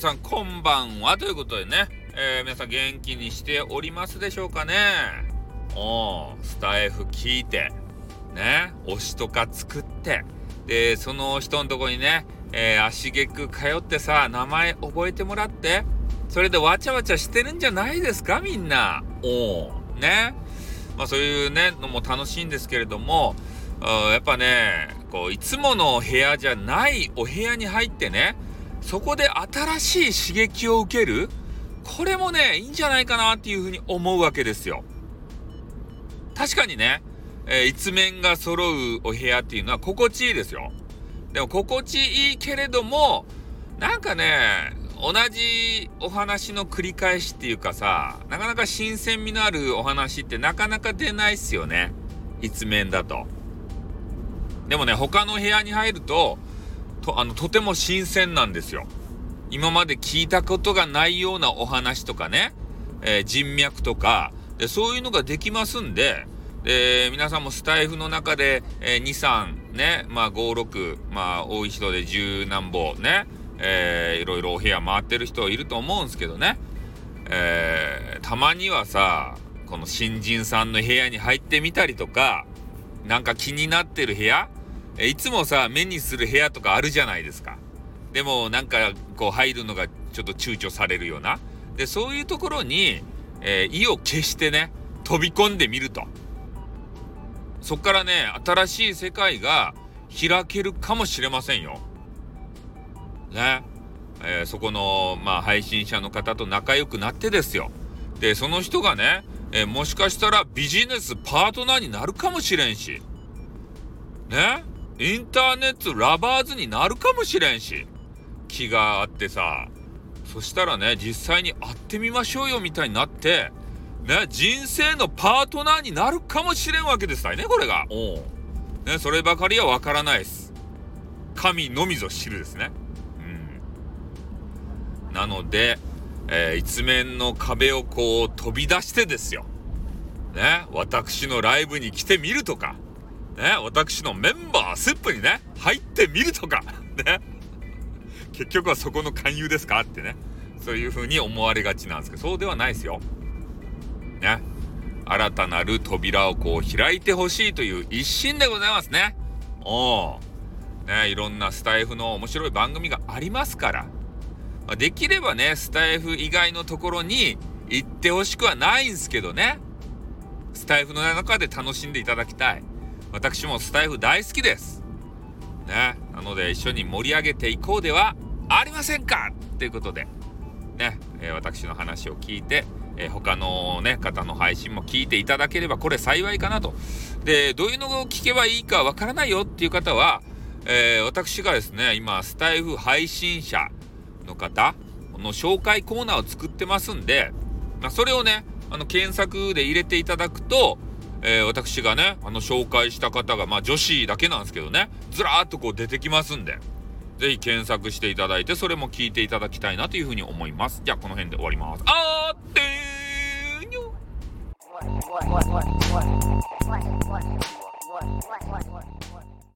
さんこんばんはということでね、えー、皆さん元気にしておりますでしょうかね。おスタイフ聞いてね推しとか作ってでその人のとこにね、えー、足げく通ってさ名前覚えてもらってそれでわちゃわちゃしてるんじゃないですかみんな。おね。まあそういうねのも楽しいんですけれどもやっぱねこういつものお部屋じゃないお部屋に入ってねそこで新しい刺激を受ける？これもねいいんじゃないかなっていうふうに思うわけですよ。確かにね、えー、一面が揃うお部屋っていうのは心地いいですよ。でも心地いいけれどもなんかね同じお話の繰り返しっていうかさなかなか新鮮味のあるお話ってなかなか出ないっすよね一面だと。でもね、他の部屋に入ると、と、あの、とても新鮮なんですよ。今まで聞いたことがないようなお話とかね、えー、人脈とか、で、そういうのができますんで、で、皆さんもスタイフの中で、えー、2、3、ね、まあ5、6、まあ多い人で10何本ね、えー、いろいろお部屋回ってる人いると思うんですけどね、えー、たまにはさ、この新人さんの部屋に入ってみたりとか、なんか気になってる部屋いつもさ、目にする部屋とかあるじゃないですか。でもなんかこう入るのがちょっと躊躇されるような。で、そういうところに、えー、意を決してね、飛び込んでみると。そっからね、新しい世界が開けるかもしれませんよ。ね。えー、そこの、まあ、配信者の方と仲良くなってですよ。で、その人がね、えー、もしかしたらビジネスパートナーになるかもしれんし。ねインターネットラバーズになるかもしれんし、気があってさ、そしたらね、実際に会ってみましょうよみたいになって、ね、人生のパートナーになるかもしれんわけですたいね、これが。ね、そればかりはわからないです。神のみぞ知るですね。うん。なので、えー、一面の壁をこう飛び出してですよ。ね、私のライブに来てみるとか、ね、私のメンバースップにね、入ってみるとか、ね。結局はそこの勧誘ですかってね。そういう風に思われがちなんですけど、そうではないですよ。ね。新たなる扉をこう開いてほしいという一心でございますね。おお。ね、いろんなスタイフの面白い番組がありますから。ま、できればね、スタイフ以外のところに行ってほしくはないんですけどね。スタイフの中で楽しんでいただきたい。私もスタイフ大好きです。ね。なので一緒に盛り上げていこうではありませんか？ということで、ね、え、私の話を聞いて、えー、他のね、方の配信も聞いていただければこれ幸いかなと。で、どういうのを聞けばいいかわからないよっていう方は、えー、私がですね、今、スタイフ配信者の方の紹介コーナーを作ってますんで、まあ、それをね、あの、検索で入れていただくと、えー、私がね、あの、紹介した方が、まあ、女子だけなんですけどね、ずらーっとこう出てきますんで、是非検索していただいて、それも聞いていただきたいなというふうに思います。じゃあ、この辺で終わります。あーってーにょ what, what, what, what, what, what, what, what, what, what, what, what, what,